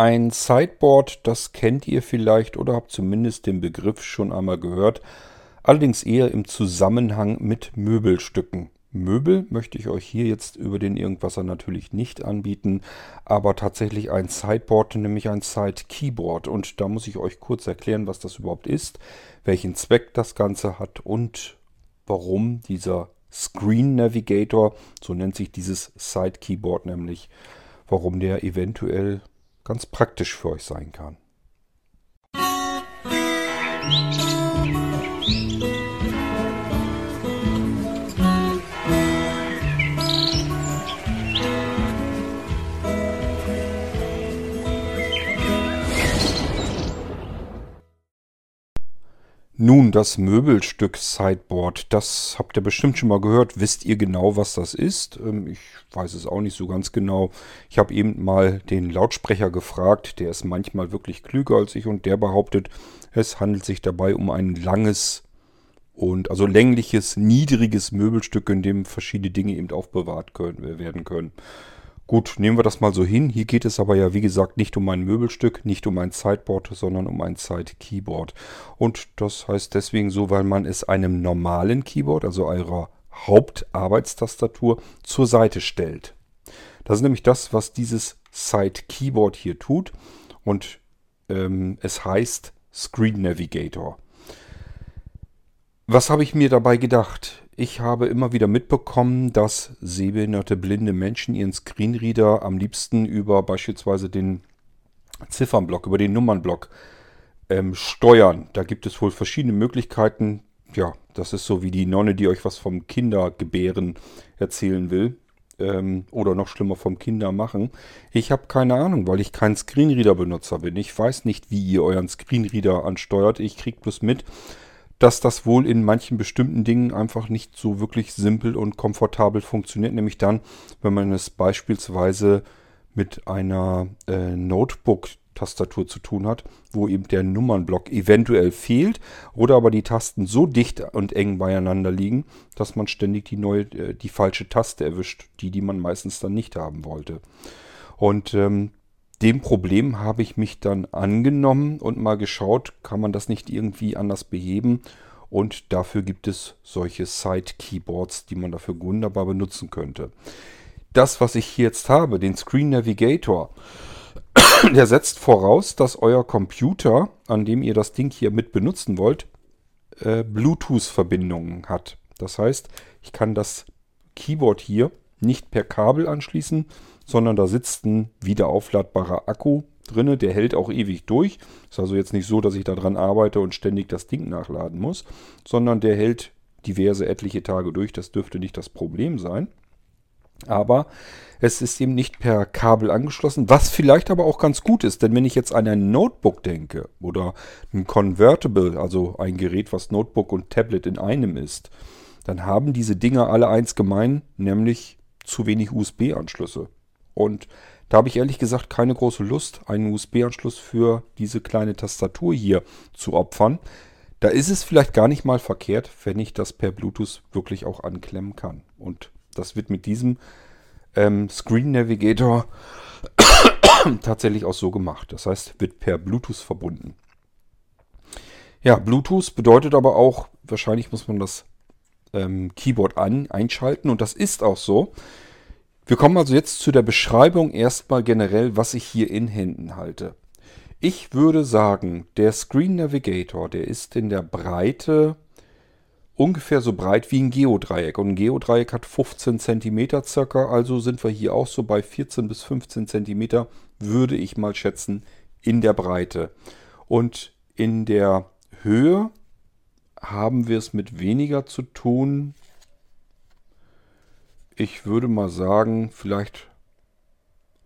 Ein Sideboard, das kennt ihr vielleicht oder habt zumindest den Begriff schon einmal gehört, allerdings eher im Zusammenhang mit Möbelstücken. Möbel möchte ich euch hier jetzt über den Irgendwasser natürlich nicht anbieten, aber tatsächlich ein Sideboard, nämlich ein Side Keyboard. Und da muss ich euch kurz erklären, was das überhaupt ist, welchen Zweck das Ganze hat und warum dieser Screen Navigator, so nennt sich dieses Side Keyboard nämlich, warum der eventuell ganz praktisch für euch sein kann. Nun, das Möbelstück Sideboard, das habt ihr bestimmt schon mal gehört. Wisst ihr genau, was das ist? Ähm, ich weiß es auch nicht so ganz genau. Ich habe eben mal den Lautsprecher gefragt. Der ist manchmal wirklich klüger als ich und der behauptet, es handelt sich dabei um ein langes und also längliches, niedriges Möbelstück, in dem verschiedene Dinge eben aufbewahrt können, werden können. Gut, nehmen wir das mal so hin. Hier geht es aber ja, wie gesagt, nicht um ein Möbelstück, nicht um ein Sideboard, sondern um ein Side-Keyboard. Und das heißt deswegen so, weil man es einem normalen Keyboard, also eurer Hauptarbeitstastatur, zur Seite stellt. Das ist nämlich das, was dieses Side-Keyboard hier tut. Und ähm, es heißt Screen Navigator. Was habe ich mir dabei gedacht? Ich habe immer wieder mitbekommen, dass sehbehinderte blinde Menschen ihren Screenreader am liebsten über beispielsweise den Ziffernblock, über den Nummernblock ähm, steuern. Da gibt es wohl verschiedene Möglichkeiten. Ja, das ist so wie die Nonne, die euch was vom Kindergebären erzählen will. Ähm, oder noch schlimmer vom Kindermachen. Ich habe keine Ahnung, weil ich kein Screenreader-Benutzer bin. Ich weiß nicht, wie ihr euren Screenreader ansteuert. Ich kriege bloß mit, dass das wohl in manchen bestimmten Dingen einfach nicht so wirklich simpel und komfortabel funktioniert. Nämlich dann, wenn man es beispielsweise mit einer äh, Notebook-Tastatur zu tun hat, wo eben der Nummernblock eventuell fehlt oder aber die Tasten so dicht und eng beieinander liegen, dass man ständig die, neue, äh, die falsche Taste erwischt, die, die man meistens dann nicht haben wollte. Und ähm, dem Problem habe ich mich dann angenommen und mal geschaut, kann man das nicht irgendwie anders beheben. Und dafür gibt es solche Side-Keyboards, die man dafür wunderbar benutzen könnte. Das, was ich hier jetzt habe, den Screen Navigator, der setzt voraus, dass euer Computer, an dem ihr das Ding hier mit benutzen wollt, äh, Bluetooth-Verbindungen hat. Das heißt, ich kann das Keyboard hier nicht per Kabel anschließen, sondern da sitzt ein wieder aufladbarer Akku drinne, der hält auch ewig durch. Ist also jetzt nicht so, dass ich daran arbeite und ständig das Ding nachladen muss, sondern der hält diverse etliche Tage durch. Das dürfte nicht das Problem sein. Aber es ist eben nicht per Kabel angeschlossen, was vielleicht aber auch ganz gut ist, denn wenn ich jetzt an ein Notebook denke oder ein Convertible, also ein Gerät, was Notebook und Tablet in einem ist, dann haben diese Dinger alle eins gemein, nämlich zu wenig USB-Anschlüsse. Und da habe ich ehrlich gesagt keine große Lust, einen USB-Anschluss für diese kleine Tastatur hier zu opfern. Da ist es vielleicht gar nicht mal verkehrt, wenn ich das per Bluetooth wirklich auch anklemmen kann. Und das wird mit diesem ähm, Screen Navigator tatsächlich auch so gemacht. Das heißt, wird per Bluetooth verbunden. Ja, Bluetooth bedeutet aber auch, wahrscheinlich muss man das ähm, Keyboard an, einschalten und das ist auch so. Wir kommen also jetzt zu der Beschreibung erstmal generell, was ich hier in Händen halte. Ich würde sagen, der Screen Navigator, der ist in der Breite ungefähr so breit wie ein Geodreieck. Und ein Geodreieck hat 15 cm circa, also sind wir hier auch so bei 14 bis 15 cm, würde ich mal schätzen, in der Breite. Und in der Höhe haben wir es mit weniger zu tun ich würde mal sagen, vielleicht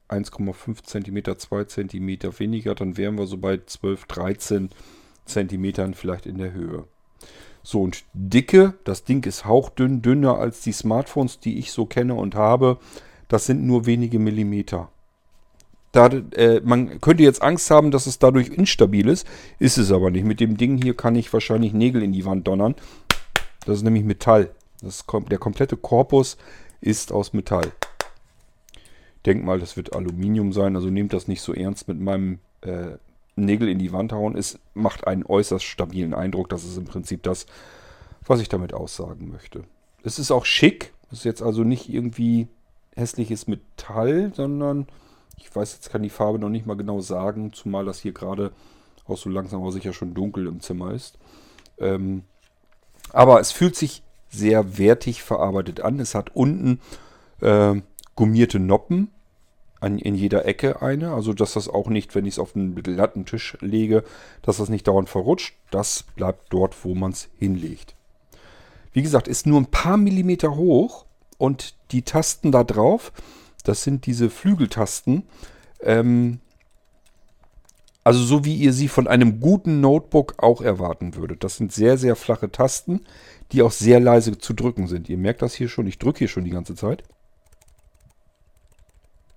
1,5 cm, 2 cm weniger, dann wären wir so bei 12, 13 cm vielleicht in der Höhe. So, und Dicke, das Ding ist hauchdünn, dünner als die Smartphones, die ich so kenne und habe. Das sind nur wenige Millimeter. Da, äh, man könnte jetzt Angst haben, dass es dadurch instabil ist. Ist es aber nicht. Mit dem Ding hier kann ich wahrscheinlich Nägel in die Wand donnern. Das ist nämlich Metall. Das kommt, der komplette Korpus ist aus Metall. denke mal, das wird Aluminium sein, also nehmt das nicht so ernst mit meinem äh, Nägel in die Wand hauen. Es macht einen äußerst stabilen Eindruck. Das ist im Prinzip das, was ich damit aussagen möchte. Es ist auch schick. Es ist jetzt also nicht irgendwie hässliches Metall, sondern ich weiß jetzt kann die Farbe noch nicht mal genau sagen, zumal das hier gerade auch so langsam aber sicher schon dunkel im Zimmer ist. Ähm, aber es fühlt sich sehr wertig verarbeitet an. Es hat unten äh, gummierte Noppen, an, in jeder Ecke eine. Also dass das auch nicht, wenn ich es auf einen glatten Tisch lege, dass das nicht dauernd verrutscht. Das bleibt dort, wo man es hinlegt. Wie gesagt, ist nur ein paar Millimeter hoch und die Tasten da drauf, das sind diese Flügeltasten. Ähm, also so wie ihr sie von einem guten Notebook auch erwarten würdet. Das sind sehr, sehr flache Tasten, die auch sehr leise zu drücken sind. Ihr merkt das hier schon, ich drücke hier schon die ganze Zeit.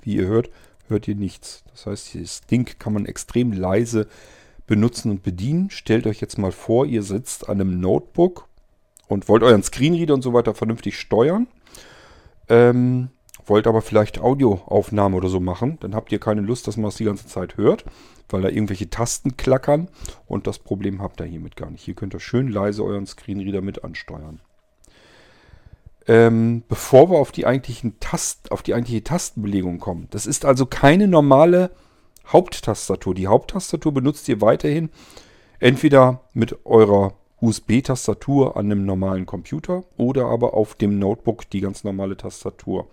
Wie ihr hört, hört ihr nichts. Das heißt, das Ding kann man extrem leise benutzen und bedienen. Stellt euch jetzt mal vor, ihr sitzt an einem Notebook und wollt euren Screenreader und so weiter vernünftig steuern. Ähm, wollt aber vielleicht Audioaufnahme oder so machen. Dann habt ihr keine Lust, dass man das die ganze Zeit hört, weil da irgendwelche Tasten klackern. Und das Problem habt ihr hiermit gar nicht. Hier könnt ihr schön leise euren Screenreader mit ansteuern. Ähm, bevor wir auf die eigentlichen Tast, auf die eigentliche Tastenbelegung kommen. Das ist also keine normale Haupttastatur. Die Haupttastatur benutzt ihr weiterhin entweder mit eurer USB-Tastatur an einem normalen Computer oder aber auf dem Notebook die ganz normale Tastatur.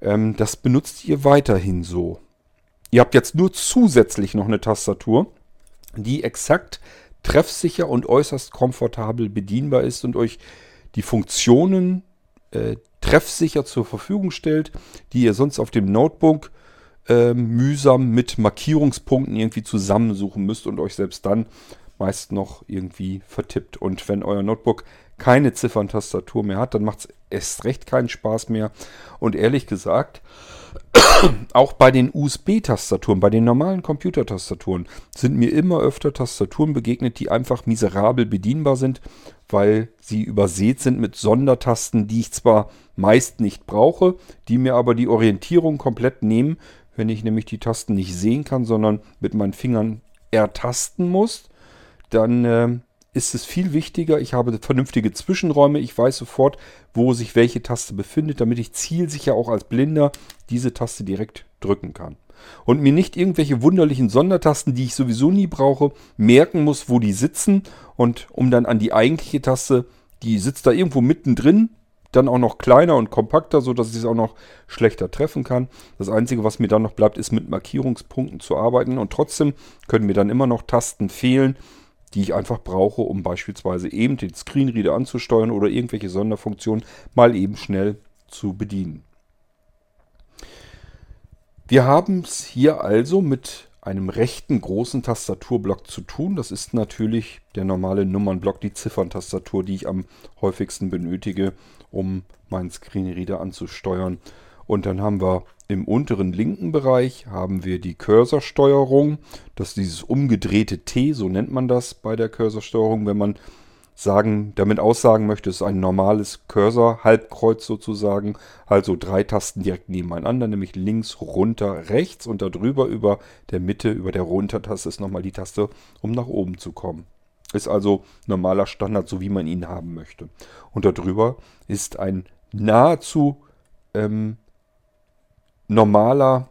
Ähm, das benutzt ihr weiterhin so. Ihr habt jetzt nur zusätzlich noch eine Tastatur, die exakt treffsicher und äußerst komfortabel bedienbar ist und euch die Funktionen äh, treffsicher zur Verfügung stellt, die ihr sonst auf dem Notebook äh, mühsam mit Markierungspunkten irgendwie zusammensuchen müsst und euch selbst dann meist noch irgendwie vertippt. Und wenn euer Notebook keine Zifferntastatur mehr hat, dann macht es erst recht keinen Spaß mehr. Und ehrlich gesagt, auch bei den USB-Tastaturen, bei den normalen Computertastaturen, sind mir immer öfter Tastaturen begegnet, die einfach miserabel bedienbar sind, weil sie übersät sind mit Sondertasten, die ich zwar meist nicht brauche, die mir aber die Orientierung komplett nehmen, wenn ich nämlich die Tasten nicht sehen kann, sondern mit meinen Fingern ertasten muss. Dann äh, ist es viel wichtiger, ich habe vernünftige Zwischenräume, ich weiß sofort, wo sich welche Taste befindet, damit ich zielsicher auch als Blinder diese Taste direkt drücken kann. Und mir nicht irgendwelche wunderlichen Sondertasten, die ich sowieso nie brauche, merken muss, wo die sitzen und um dann an die eigentliche Taste, die sitzt da irgendwo mittendrin, dann auch noch kleiner und kompakter, sodass ich es auch noch schlechter treffen kann. Das Einzige, was mir dann noch bleibt, ist mit Markierungspunkten zu arbeiten und trotzdem können mir dann immer noch Tasten fehlen, die ich einfach brauche, um beispielsweise eben den Screenreader anzusteuern oder irgendwelche Sonderfunktionen mal eben schnell zu bedienen. Wir haben es hier also mit einem rechten großen Tastaturblock zu tun. Das ist natürlich der normale Nummernblock, die Zifferntastatur, die ich am häufigsten benötige, um meinen Screenreader anzusteuern. Und dann haben wir im unteren linken Bereich haben wir die Cursorsteuerung. Das ist dieses umgedrehte T, so nennt man das bei der Cursorsteuerung, wenn man sagen, damit aussagen möchte, es ist ein normales Cursor-Halbkreuz sozusagen. Also drei Tasten direkt nebeneinander, nämlich links, runter, rechts und darüber über der Mitte, über der Runtertaste ist nochmal die Taste, um nach oben zu kommen. Ist also normaler Standard, so wie man ihn haben möchte. Und darüber ist ein nahezu ähm, normaler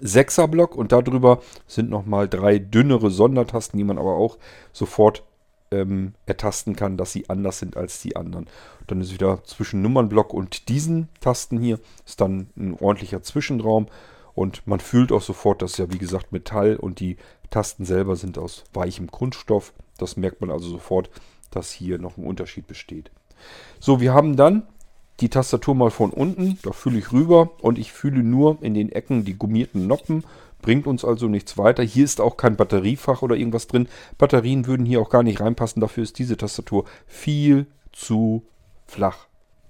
Sechserblock und darüber sind nochmal drei dünnere Sondertasten, die man aber auch sofort ähm, ertasten kann, dass sie anders sind als die anderen. Dann ist wieder zwischen Nummernblock und diesen Tasten hier ist dann ein ordentlicher Zwischenraum und man fühlt auch sofort, dass ja wie gesagt Metall und die Tasten selber sind aus weichem Kunststoff. Das merkt man also sofort, dass hier noch ein Unterschied besteht. So, wir haben dann die Tastatur mal von unten, da fühle ich rüber und ich fühle nur in den Ecken die gummierten Noppen, bringt uns also nichts weiter. Hier ist auch kein Batteriefach oder irgendwas drin. Batterien würden hier auch gar nicht reinpassen, dafür ist diese Tastatur viel zu flach.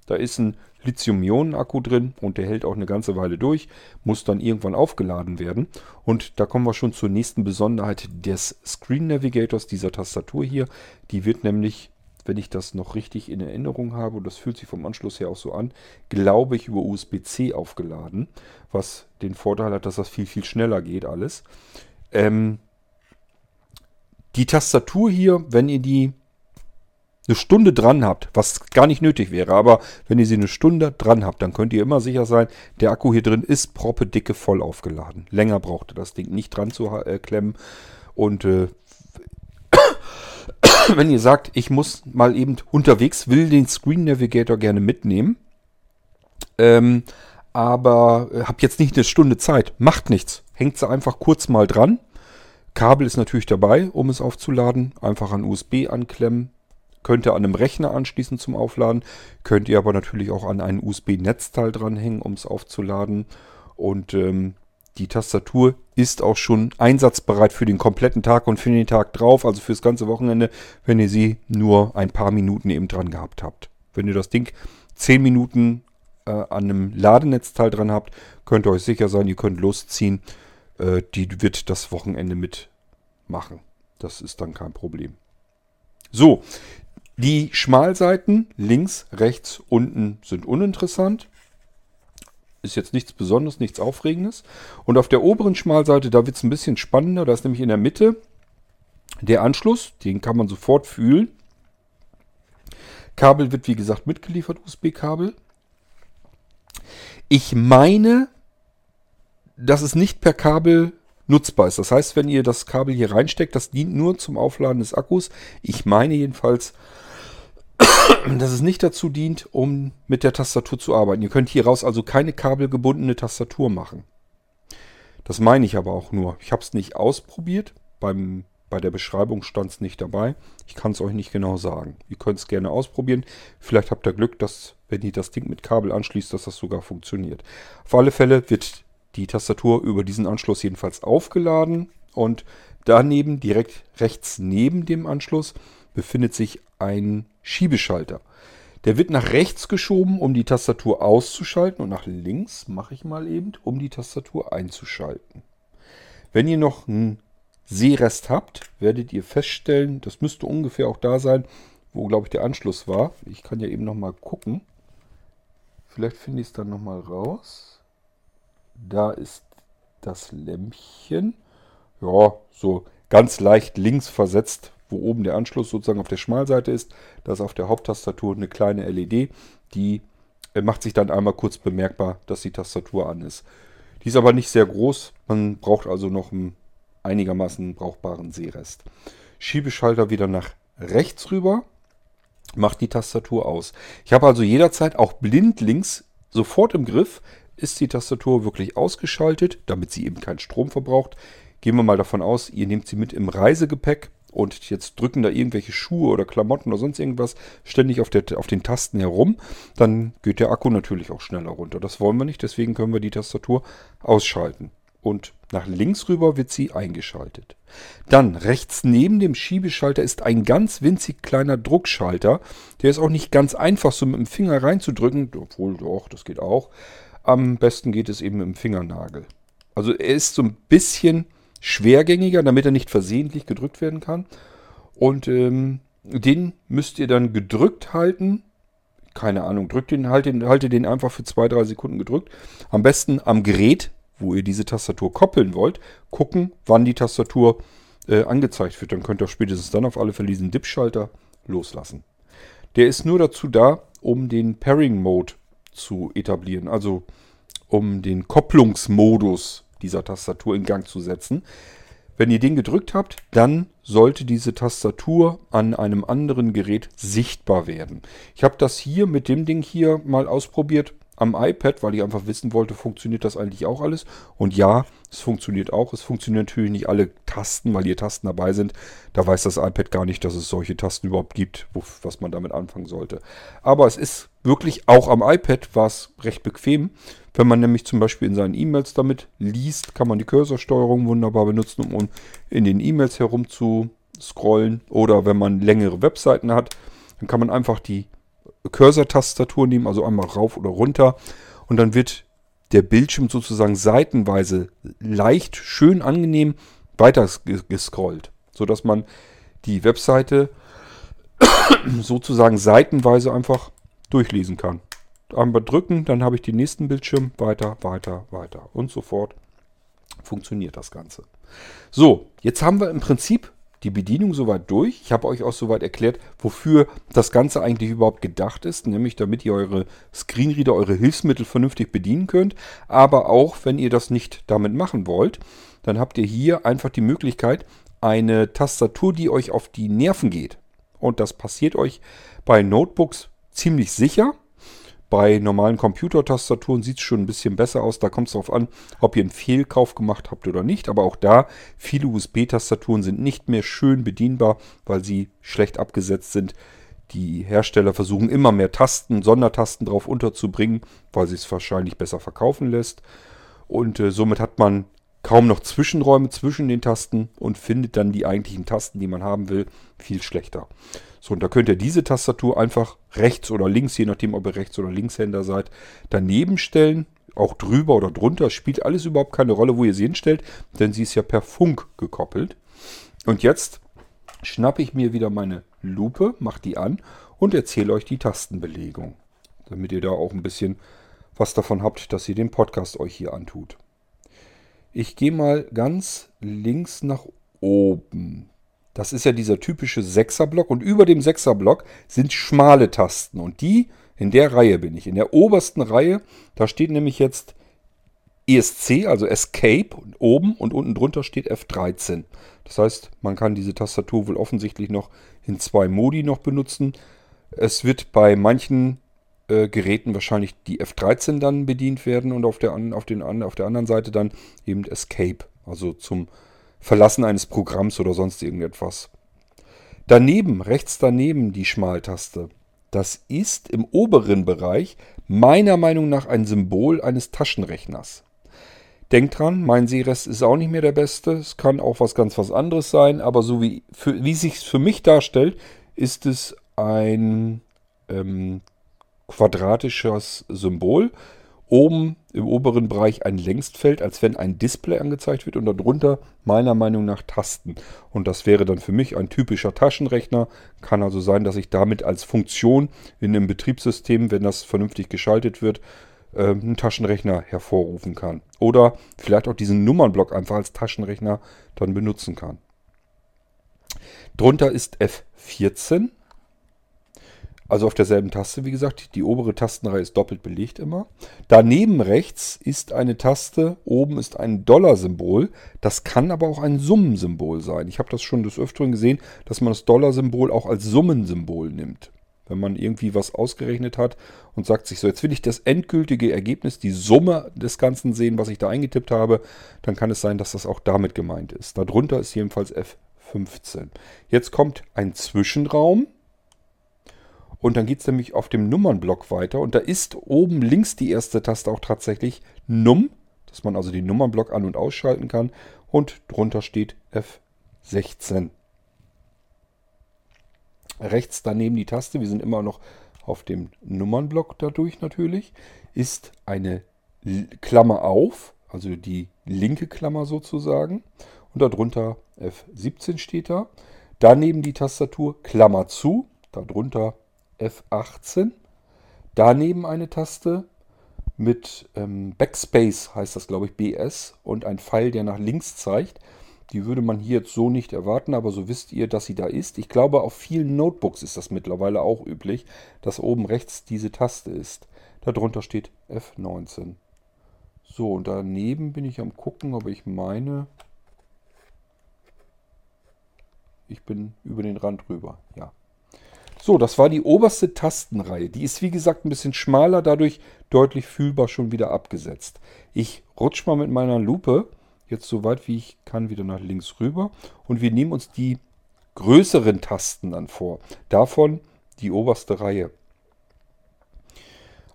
Da ist ein Lithium-Ionen-Akku drin und der hält auch eine ganze Weile durch, muss dann irgendwann aufgeladen werden. Und da kommen wir schon zur nächsten Besonderheit des Screen Navigators, dieser Tastatur hier. Die wird nämlich wenn ich das noch richtig in Erinnerung habe, und das fühlt sich vom Anschluss her auch so an, glaube ich über USB-C aufgeladen, was den Vorteil hat, dass das viel, viel schneller geht alles. Ähm, die Tastatur hier, wenn ihr die eine Stunde dran habt, was gar nicht nötig wäre, aber wenn ihr sie eine Stunde dran habt, dann könnt ihr immer sicher sein, der Akku hier drin ist proppe dicke voll aufgeladen. Länger braucht ihr das Ding nicht dran zu äh, klemmen. Und äh, wenn ihr sagt, ich muss mal eben unterwegs, will den Screen Navigator gerne mitnehmen, ähm, aber äh, habt jetzt nicht eine Stunde Zeit, macht nichts. Hängt sie einfach kurz mal dran. Kabel ist natürlich dabei, um es aufzuladen. Einfach an USB anklemmen, Könnt ihr an einem Rechner anschließen zum Aufladen. Könnt ihr aber natürlich auch an ein USB-Netzteil dranhängen, um es aufzuladen. Und ähm, die Tastatur ist auch schon einsatzbereit für den kompletten Tag und für den Tag drauf, also fürs ganze Wochenende, wenn ihr sie nur ein paar Minuten eben dran gehabt habt. Wenn ihr das Ding 10 Minuten äh, an einem Ladenetzteil dran habt, könnt ihr euch sicher sein, ihr könnt losziehen. Äh, die wird das Wochenende mitmachen. Das ist dann kein Problem. So, die Schmalseiten links, rechts, unten sind uninteressant. Ist jetzt nichts Besonderes, nichts Aufregendes. Und auf der oberen Schmalseite, da wird es ein bisschen spannender. Da ist nämlich in der Mitte der Anschluss. Den kann man sofort fühlen. Kabel wird wie gesagt mitgeliefert, USB-Kabel. Ich meine, dass es nicht per Kabel nutzbar ist. Das heißt, wenn ihr das Kabel hier reinsteckt, das dient nur zum Aufladen des Akkus. Ich meine jedenfalls, dass es nicht dazu dient, um mit der Tastatur zu arbeiten. Ihr könnt hieraus also keine kabelgebundene Tastatur machen. Das meine ich aber auch nur. Ich habe es nicht ausprobiert. Beim, bei der Beschreibung stand es nicht dabei. Ich kann es euch nicht genau sagen. Ihr könnt es gerne ausprobieren. Vielleicht habt ihr Glück, dass, wenn ihr das Ding mit Kabel anschließt, dass das sogar funktioniert. Auf alle Fälle wird die Tastatur über diesen Anschluss jedenfalls aufgeladen und daneben, direkt rechts neben dem Anschluss, befindet sich ein Schiebeschalter. Der wird nach rechts geschoben, um die Tastatur auszuschalten und nach links mache ich mal eben, um die Tastatur einzuschalten. Wenn ihr noch einen Sehrest habt, werdet ihr feststellen, das müsste ungefähr auch da sein, wo glaube ich der Anschluss war. Ich kann ja eben noch mal gucken. Vielleicht finde ich es dann noch mal raus. Da ist das Lämpchen. Ja, so ganz leicht links versetzt wo oben der Anschluss sozusagen auf der Schmalseite ist. Da ist auf der Haupttastatur eine kleine LED, die äh, macht sich dann einmal kurz bemerkbar, dass die Tastatur an ist. Die ist aber nicht sehr groß, man braucht also noch einen einigermaßen brauchbaren Sehrest. Schiebeschalter wieder nach rechts rüber, macht die Tastatur aus. Ich habe also jederzeit auch blindlings sofort im Griff, ist die Tastatur wirklich ausgeschaltet, damit sie eben keinen Strom verbraucht. Gehen wir mal davon aus, ihr nehmt sie mit im Reisegepäck und jetzt drücken da irgendwelche Schuhe oder Klamotten oder sonst irgendwas ständig auf, der, auf den Tasten herum, dann geht der Akku natürlich auch schneller runter. Das wollen wir nicht, deswegen können wir die Tastatur ausschalten. Und nach links rüber wird sie eingeschaltet. Dann rechts neben dem Schiebeschalter ist ein ganz winzig kleiner Druckschalter. Der ist auch nicht ganz einfach so mit dem Finger reinzudrücken, obwohl doch, das geht auch. Am besten geht es eben mit dem Fingernagel. Also er ist so ein bisschen schwergängiger, damit er nicht versehentlich gedrückt werden kann. Und ähm, den müsst ihr dann gedrückt halten. Keine Ahnung, drückt den, haltet den, haltet den einfach für zwei, drei Sekunden gedrückt. Am besten am Gerät, wo ihr diese Tastatur koppeln wollt, gucken, wann die Tastatur äh, angezeigt wird. Dann könnt ihr spätestens dann auf alle Fälle diesen Dip-Schalter loslassen. Der ist nur dazu da, um den Pairing-Mode zu etablieren, also um den Kopplungsmodus dieser Tastatur in Gang zu setzen. Wenn ihr den gedrückt habt, dann sollte diese Tastatur an einem anderen Gerät sichtbar werden. Ich habe das hier mit dem Ding hier mal ausprobiert am iPad, weil ich einfach wissen wollte, funktioniert das eigentlich auch alles? Und ja, es funktioniert auch. Es funktionieren natürlich nicht alle Tasten, weil hier Tasten dabei sind. Da weiß das iPad gar nicht, dass es solche Tasten überhaupt gibt, wo, was man damit anfangen sollte. Aber es ist wirklich, auch am iPad war recht bequem. Wenn man nämlich zum Beispiel in seinen E-Mails damit liest, kann man die Cursorsteuerung wunderbar benutzen, um in den E-Mails herum zu scrollen. Oder wenn man längere Webseiten hat, dann kann man einfach die Cursor-Tastatur nehmen, also einmal rauf oder runter. Und dann wird der Bildschirm sozusagen seitenweise leicht, schön angenehm weiter gescrollt, sodass man die Webseite sozusagen seitenweise einfach durchlesen kann. Einmal drücken, dann habe ich den nächsten Bildschirm, weiter, weiter, weiter und so fort funktioniert das Ganze. So, jetzt haben wir im Prinzip die Bedienung soweit durch. Ich habe euch auch soweit erklärt, wofür das Ganze eigentlich überhaupt gedacht ist, nämlich damit ihr eure Screenreader, eure Hilfsmittel vernünftig bedienen könnt. Aber auch, wenn ihr das nicht damit machen wollt, dann habt ihr hier einfach die Möglichkeit, eine Tastatur, die euch auf die Nerven geht. Und das passiert euch bei Notebooks ziemlich sicher. Bei normalen Computertastaturen sieht es schon ein bisschen besser aus. Da kommt es darauf an, ob ihr einen Fehlkauf gemacht habt oder nicht. Aber auch da, viele USB-Tastaturen sind nicht mehr schön bedienbar, weil sie schlecht abgesetzt sind. Die Hersteller versuchen immer mehr Tasten, Sondertasten drauf unterzubringen, weil sie es wahrscheinlich besser verkaufen lässt. Und äh, somit hat man kaum noch Zwischenräume zwischen den Tasten und findet dann die eigentlichen Tasten, die man haben will, viel schlechter. So, und da könnt ihr diese Tastatur einfach rechts oder links, je nachdem, ob ihr Rechts- oder Linkshänder seid, daneben stellen. Auch drüber oder drunter spielt alles überhaupt keine Rolle, wo ihr sie hinstellt, denn sie ist ja per Funk gekoppelt. Und jetzt schnappe ich mir wieder meine Lupe, mache die an und erzähle euch die Tastenbelegung, damit ihr da auch ein bisschen was davon habt, dass ihr den Podcast euch hier antut. Ich gehe mal ganz links nach oben. Das ist ja dieser typische Sechserblock und über dem Sechserblock sind schmale Tasten und die, in der Reihe bin ich. In der obersten Reihe, da steht nämlich jetzt ESC, also Escape oben und unten drunter steht F13. Das heißt, man kann diese Tastatur wohl offensichtlich noch in zwei Modi noch benutzen. Es wird bei manchen äh, Geräten wahrscheinlich die F13 dann bedient werden und auf der, auf, den, auf der anderen Seite dann eben Escape, also zum Verlassen eines Programms oder sonst irgendetwas. Daneben, rechts daneben die Schmaltaste. Das ist im oberen Bereich meiner Meinung nach ein Symbol eines Taschenrechners. Denkt dran, mein Sehrest ist auch nicht mehr der beste. Es kann auch was ganz was anderes sein, aber so wie, für, wie sich für mich darstellt, ist es ein ähm, quadratisches Symbol. Oben im oberen Bereich ein Längstfeld, als wenn ein Display angezeigt wird und darunter meiner Meinung nach Tasten. Und das wäre dann für mich ein typischer Taschenrechner. Kann also sein, dass ich damit als Funktion in einem Betriebssystem, wenn das vernünftig geschaltet wird, ähm, einen Taschenrechner hervorrufen kann. Oder vielleicht auch diesen Nummernblock einfach als Taschenrechner dann benutzen kann. Drunter ist F14 also auf derselben Taste, wie gesagt. Die obere Tastenreihe ist doppelt belegt immer. Daneben rechts ist eine Taste, oben ist ein Dollar-Symbol. Das kann aber auch ein Summensymbol sein. Ich habe das schon des Öfteren gesehen, dass man das Dollar-Symbol auch als Summensymbol nimmt. Wenn man irgendwie was ausgerechnet hat und sagt sich so, jetzt will ich das endgültige Ergebnis, die Summe des Ganzen sehen, was ich da eingetippt habe, dann kann es sein, dass das auch damit gemeint ist. Darunter ist jedenfalls F15. Jetzt kommt ein Zwischenraum und dann geht es nämlich auf dem Nummernblock weiter. Und da ist oben links die erste Taste auch tatsächlich Num, dass man also den Nummernblock an- und ausschalten kann. Und drunter steht F16. Rechts daneben die Taste, wir sind immer noch auf dem Nummernblock dadurch natürlich, ist eine Klammer auf, also die linke Klammer sozusagen. Und darunter F17 steht da. Daneben die Tastatur Klammer zu, darunter F18. Daneben eine Taste mit ähm, Backspace, heißt das glaube ich, BS, und ein Pfeil, der nach links zeigt. Die würde man hier jetzt so nicht erwarten, aber so wisst ihr, dass sie da ist. Ich glaube, auf vielen Notebooks ist das mittlerweile auch üblich, dass oben rechts diese Taste ist. Darunter steht F19. So, und daneben bin ich am gucken, aber ich meine, ich bin über den Rand rüber. Ja, so, das war die oberste Tastenreihe. Die ist wie gesagt ein bisschen schmaler, dadurch deutlich fühlbar schon wieder abgesetzt. Ich rutsche mal mit meiner Lupe jetzt so weit wie ich kann wieder nach links rüber und wir nehmen uns die größeren Tasten dann vor. Davon die oberste Reihe.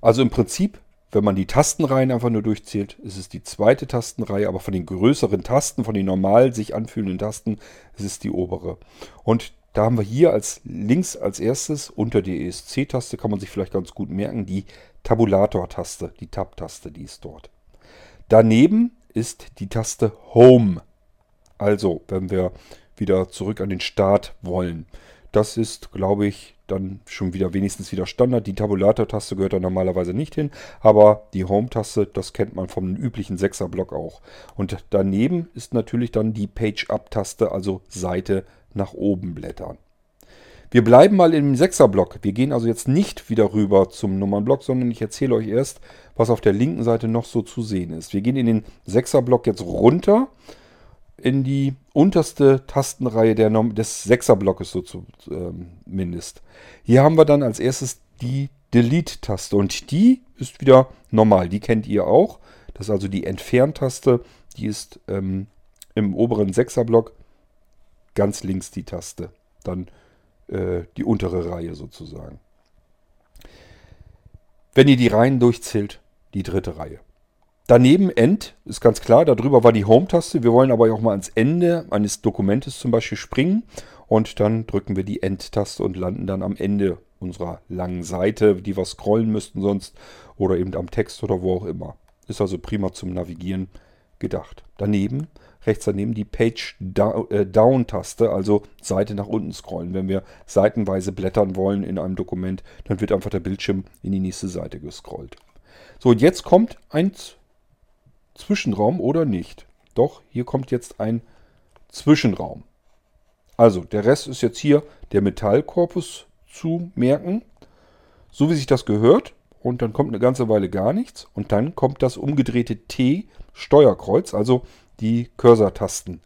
Also im Prinzip, wenn man die Tastenreihen einfach nur durchzählt, ist es die zweite Tastenreihe, aber von den größeren Tasten, von den normal sich anfühlenden Tasten, ist es die obere. Und da haben wir hier als links als erstes unter die ESC-Taste, kann man sich vielleicht ganz gut merken, die Tabulator-Taste, die Tab-Taste, die ist dort. Daneben ist die Taste Home. Also, wenn wir wieder zurück an den Start wollen. Das ist, glaube ich, dann schon wieder wenigstens wieder Standard. Die Tabulator-Taste gehört da normalerweise nicht hin, aber die Home-Taste, das kennt man vom üblichen 6er-Block auch. Und daneben ist natürlich dann die Page-Up-Taste, also Seite nach oben blättern. Wir bleiben mal im 6er-Block. Wir gehen also jetzt nicht wieder rüber zum Nummernblock, sondern ich erzähle euch erst, was auf der linken Seite noch so zu sehen ist. Wir gehen in den 6er-Block jetzt runter in die unterste Tastenreihe der, des 6er-Blockes so zumindest. Ähm, Hier haben wir dann als erstes die Delete-Taste und die ist wieder normal. Die kennt ihr auch. Das ist also die Entfernt-Taste. Die ist ähm, im oberen 6er-Block ganz links die Taste. Dann äh, die untere Reihe sozusagen. Wenn ihr die Reihen durchzählt, die dritte Reihe. Daneben End ist ganz klar, darüber war die Home-Taste. Wir wollen aber auch mal ans Ende eines Dokumentes zum Beispiel springen und dann drücken wir die End-Taste und landen dann am Ende unserer langen Seite, die wir scrollen müssten sonst oder eben am Text oder wo auch immer. Ist also prima zum Navigieren gedacht. Daneben rechts daneben die Page äh, Down-Taste, also Seite nach unten scrollen. Wenn wir seitenweise blättern wollen in einem Dokument, dann wird einfach der Bildschirm in die nächste Seite gescrollt. So, und jetzt kommt ein Zwischenraum oder nicht. Doch, hier kommt jetzt ein Zwischenraum. Also, der Rest ist jetzt hier der Metallkorpus zu merken, so wie sich das gehört. Und dann kommt eine ganze Weile gar nichts. Und dann kommt das umgedrehte T Steuerkreuz, also die Cursor-Tasten.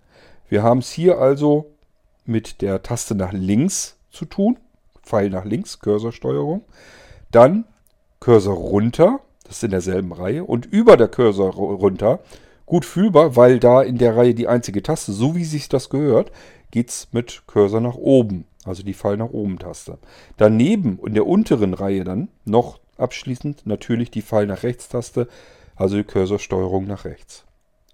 Wir haben es hier also mit der Taste nach links zu tun. Pfeil nach links, Cursor-Steuerung. Dann Cursor runter, das ist in derselben Reihe. Und über der Cursor runter, gut fühlbar, weil da in der Reihe die einzige Taste, so wie sich das gehört, geht es mit Cursor nach oben. Also die Pfeil nach oben Taste. Daneben in der unteren Reihe dann noch abschließend natürlich die Pfeil nach rechts Taste, also die Cursor-Steuerung nach rechts.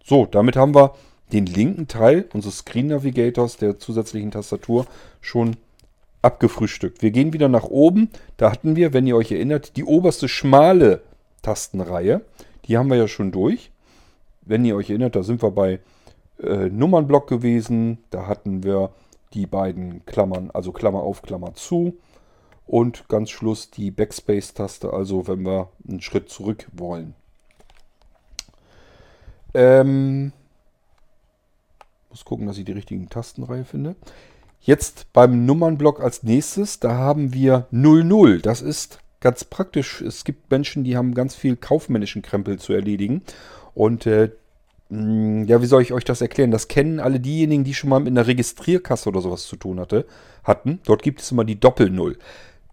So, damit haben wir den linken Teil unseres Screen Navigators, der zusätzlichen Tastatur, schon abgefrühstückt. Wir gehen wieder nach oben. Da hatten wir, wenn ihr euch erinnert, die oberste schmale Tastenreihe. Die haben wir ja schon durch. Wenn ihr euch erinnert, da sind wir bei äh, Nummernblock gewesen. Da hatten wir die beiden Klammern, also Klammer auf, Klammer zu. Und ganz Schluss die Backspace-Taste, also wenn wir einen Schritt zurück wollen. Ähm, muss gucken, dass ich die richtigen Tastenreihe finde. Jetzt beim Nummernblock als nächstes, da haben wir 00. Das ist ganz praktisch. Es gibt Menschen, die haben ganz viel kaufmännischen Krempel zu erledigen. Und äh, hm, ja, wie soll ich euch das erklären? Das kennen alle diejenigen, die schon mal mit einer Registrierkasse oder sowas zu tun hatte, hatten. Dort gibt es immer die Doppel-Null.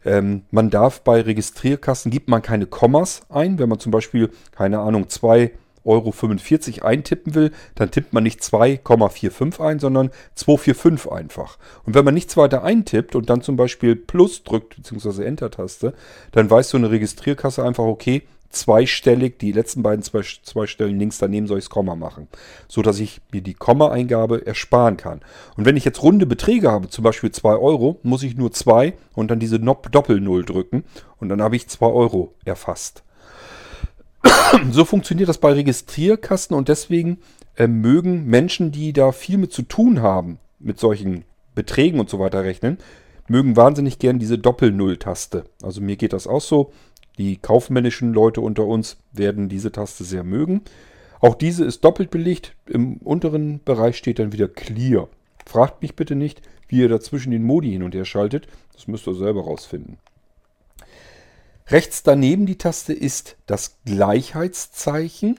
Ähm, man darf bei Registrierkassen, gibt man keine Kommas ein. Wenn man zum Beispiel, keine Ahnung, zwei Euro 45 eintippen will, dann tippt man nicht 2,45 ein, sondern 245 einfach. Und wenn man nichts weiter eintippt und dann zum Beispiel Plus drückt, beziehungsweise Enter-Taste, dann weiß so eine Registrierkasse einfach, okay, zweistellig, die letzten beiden zwei, zwei Stellen links daneben soll ich das Komma machen, so dass ich mir die Komma-Eingabe ersparen kann. Und wenn ich jetzt runde Beträge habe, zum Beispiel 2 Euro, muss ich nur 2 und dann diese Doppel-Null drücken und dann habe ich 2 Euro erfasst. so funktioniert das bei Registrierkasten und deswegen äh, mögen Menschen, die da viel mit zu tun haben, mit solchen Beträgen und so weiter rechnen, mögen wahnsinnig gern diese Doppel-Null-Taste. Also mir geht das auch so. Die kaufmännischen Leute unter uns werden diese Taste sehr mögen. Auch diese ist doppelt belegt. Im unteren Bereich steht dann wieder Clear. Fragt mich bitte nicht, wie ihr dazwischen den Modi hin und her schaltet. Das müsst ihr selber rausfinden. Rechts daneben die Taste ist das Gleichheitszeichen.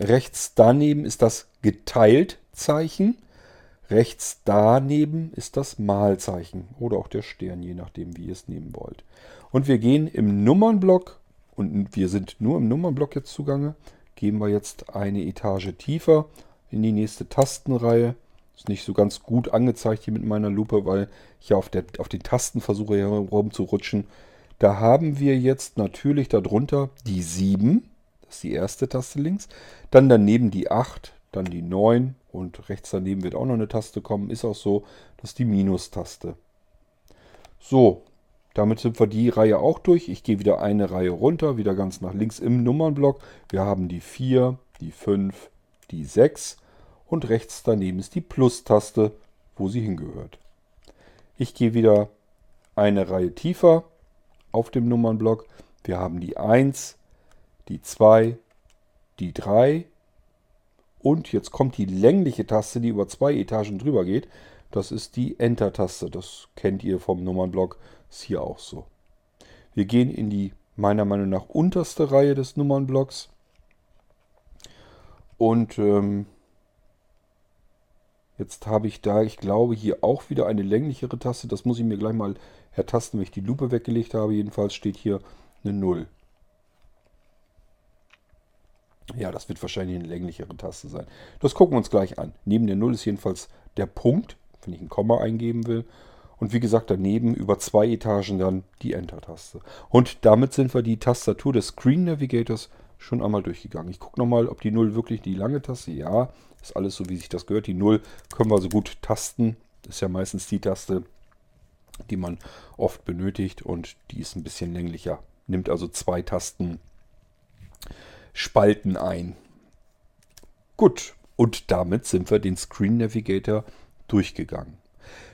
Rechts daneben ist das Geteilt-Zeichen. Rechts daneben ist das Malzeichen oder auch der Stern, je nachdem, wie ihr es nehmen wollt. Und wir gehen im Nummernblock, und wir sind nur im Nummernblock jetzt zugange, gehen wir jetzt eine Etage tiefer in die nächste Tastenreihe. Ist nicht so ganz gut angezeigt hier mit meiner Lupe, weil ich ja auf, der, auf den Tasten versuche herumzurutschen. Da haben wir jetzt natürlich darunter die 7, das ist die erste Taste links, dann daneben die 8, dann die 9 und rechts daneben wird auch noch eine Taste kommen. Ist auch so, das ist die Minus-Taste. So, damit sind wir die Reihe auch durch. Ich gehe wieder eine Reihe runter, wieder ganz nach links im Nummernblock. Wir haben die 4, die 5, die 6 und rechts daneben ist die Plus-Taste, wo sie hingehört. Ich gehe wieder eine Reihe tiefer auf dem Nummernblock. Wir haben die 1, die 2, die 3 und jetzt kommt die längliche Taste, die über zwei Etagen drüber geht. Das ist die Enter-Taste. Das kennt ihr vom Nummernblock. Ist hier auch so. Wir gehen in die meiner Meinung nach unterste Reihe des Nummernblocks. Und ähm, jetzt habe ich da, ich glaube, hier auch wieder eine länglichere Taste. Das muss ich mir gleich mal ertasten, wenn ich die Lupe weggelegt habe. Jedenfalls steht hier eine 0. Ja, das wird wahrscheinlich eine länglichere Taste sein. Das gucken wir uns gleich an. Neben der 0 ist jedenfalls der Punkt, wenn ich ein Komma eingeben will. Und wie gesagt, daneben über zwei Etagen dann die Enter-Taste. Und damit sind wir die Tastatur des Screen Navigators schon einmal durchgegangen. Ich gucke nochmal, ob die 0 wirklich die lange Taste, ja, ist alles so, wie sich das gehört. Die 0 können wir so gut tasten. Ist ja meistens die Taste, die man oft benötigt und die ist ein bisschen länglicher. Nimmt also zwei Tasten Spalten ein. Gut, und damit sind wir den Screen Navigator durchgegangen.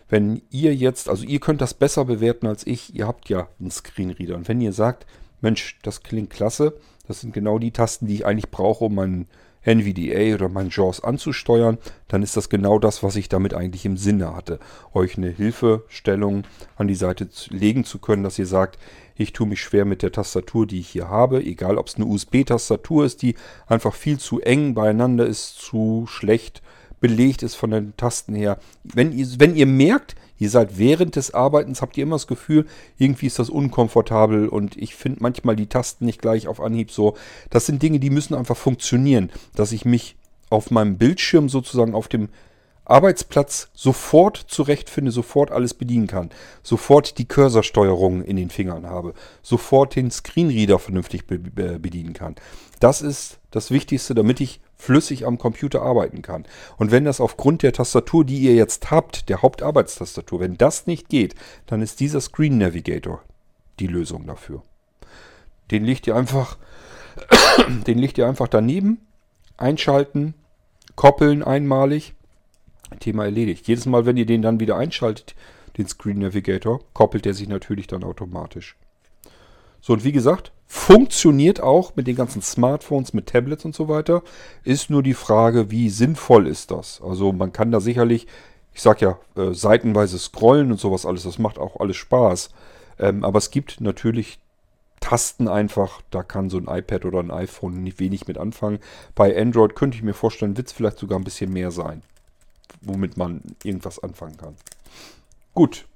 Wenn ihr jetzt, also ihr könnt das besser bewerten als ich, ihr habt ja einen Screenreader. Und wenn ihr sagt, Mensch, das klingt klasse, das sind genau die Tasten, die ich eigentlich brauche, um meinen NVDA oder meinen JAWS anzusteuern, dann ist das genau das, was ich damit eigentlich im Sinne hatte. Euch eine Hilfestellung an die Seite legen zu können, dass ihr sagt, ich tue mich schwer mit der Tastatur, die ich hier habe, egal ob es eine USB-Tastatur ist, die einfach viel zu eng beieinander ist, zu schlecht belegt ist von den Tasten her. Wenn ihr, wenn ihr merkt, ihr seid während des Arbeitens, habt ihr immer das Gefühl, irgendwie ist das unkomfortabel und ich finde manchmal die Tasten nicht gleich auf Anhieb so. Das sind Dinge, die müssen einfach funktionieren, dass ich mich auf meinem Bildschirm sozusagen auf dem Arbeitsplatz sofort zurechtfinde, sofort alles bedienen kann, sofort die Cursorsteuerung in den Fingern habe, sofort den Screenreader vernünftig be bedienen kann. Das ist das Wichtigste, damit ich flüssig am Computer arbeiten kann. Und wenn das aufgrund der Tastatur, die ihr jetzt habt, der Hauptarbeitstastatur, wenn das nicht geht, dann ist dieser Screen Navigator die Lösung dafür. Den legt ihr einfach, den legt ihr einfach daneben, einschalten, koppeln einmalig, Thema erledigt. Jedes Mal, wenn ihr den dann wieder einschaltet, den Screen Navigator, koppelt er sich natürlich dann automatisch. So, und wie gesagt, funktioniert auch mit den ganzen Smartphones, mit Tablets und so weiter. Ist nur die Frage, wie sinnvoll ist das? Also man kann da sicherlich, ich sag ja, äh, seitenweise scrollen und sowas alles, das macht auch alles Spaß. Ähm, aber es gibt natürlich Tasten einfach, da kann so ein iPad oder ein iPhone nicht wenig mit anfangen. Bei Android könnte ich mir vorstellen, wird es vielleicht sogar ein bisschen mehr sein, womit man irgendwas anfangen kann. Gut,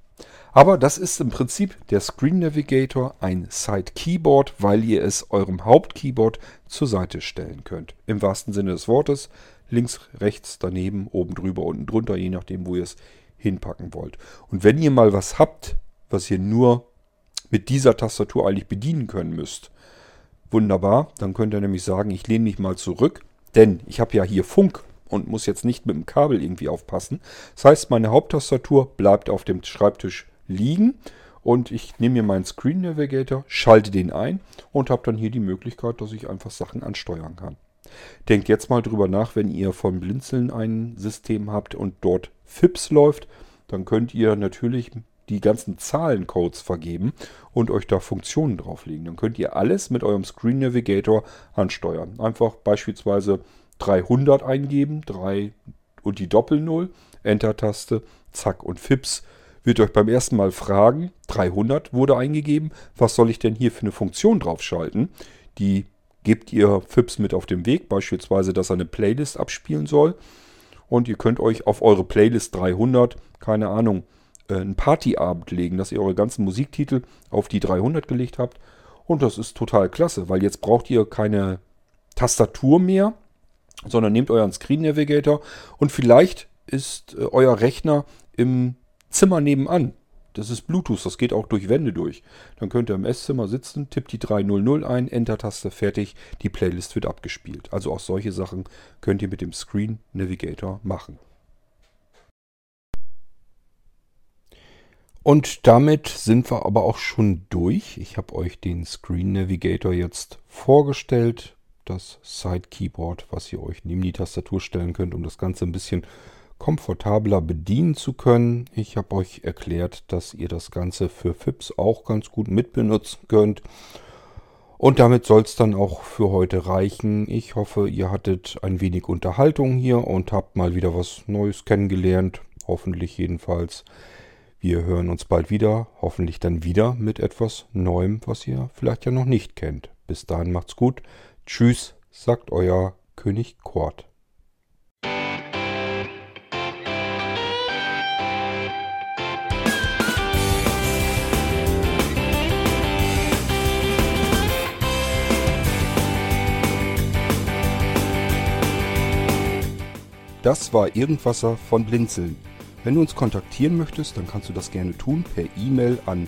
aber das ist im Prinzip der Screen Navigator, ein Side Keyboard, weil ihr es eurem Hauptkeyboard zur Seite stellen könnt. Im wahrsten Sinne des Wortes. Links, rechts, daneben, oben drüber, unten drunter, je nachdem, wo ihr es hinpacken wollt. Und wenn ihr mal was habt, was ihr nur mit dieser Tastatur eigentlich bedienen können müsst, wunderbar, dann könnt ihr nämlich sagen, ich lehne mich mal zurück, denn ich habe ja hier Funk und muss jetzt nicht mit dem Kabel irgendwie aufpassen. Das heißt, meine Haupttastatur bleibt auf dem Schreibtisch liegen und ich nehme mir meinen Screen Navigator, schalte den ein und habe dann hier die Möglichkeit, dass ich einfach Sachen ansteuern kann. Denkt jetzt mal drüber nach, wenn ihr von Blinzeln ein System habt und dort FIPS läuft, dann könnt ihr natürlich die ganzen Zahlencodes vergeben und euch da Funktionen drauflegen. Dann könnt ihr alles mit eurem Screen Navigator ansteuern. Einfach beispielsweise 300 eingeben, 3 und die Doppel-Null, Enter-Taste, zack und FIPS wird euch beim ersten Mal fragen, 300 wurde eingegeben, was soll ich denn hier für eine Funktion draufschalten? Die gebt ihr FIPS mit auf den Weg, beispielsweise, dass er eine Playlist abspielen soll. Und ihr könnt euch auf eure Playlist 300, keine Ahnung, äh, einen Partyabend legen, dass ihr eure ganzen Musiktitel auf die 300 gelegt habt. Und das ist total klasse, weil jetzt braucht ihr keine Tastatur mehr, sondern nehmt euren Screen Navigator und vielleicht ist äh, euer Rechner im Zimmer nebenan. Das ist Bluetooth, das geht auch durch Wände durch. Dann könnt ihr im Esszimmer sitzen, tippt die 300 ein, Enter-Taste, fertig, die Playlist wird abgespielt. Also auch solche Sachen könnt ihr mit dem Screen Navigator machen. Und damit sind wir aber auch schon durch. Ich habe euch den Screen Navigator jetzt vorgestellt. Das Side Keyboard, was ihr euch neben die Tastatur stellen könnt, um das Ganze ein bisschen komfortabler bedienen zu können. Ich habe euch erklärt, dass ihr das Ganze für FIPS auch ganz gut mitbenutzen könnt. Und damit soll es dann auch für heute reichen. Ich hoffe, ihr hattet ein wenig Unterhaltung hier und habt mal wieder was Neues kennengelernt. Hoffentlich jedenfalls. Wir hören uns bald wieder. Hoffentlich dann wieder mit etwas Neuem, was ihr vielleicht ja noch nicht kennt. Bis dahin macht's gut. Tschüss, sagt euer König Kort. Das war Irgendwasser von Blinzeln. Wenn du uns kontaktieren möchtest, dann kannst du das gerne tun per E-Mail an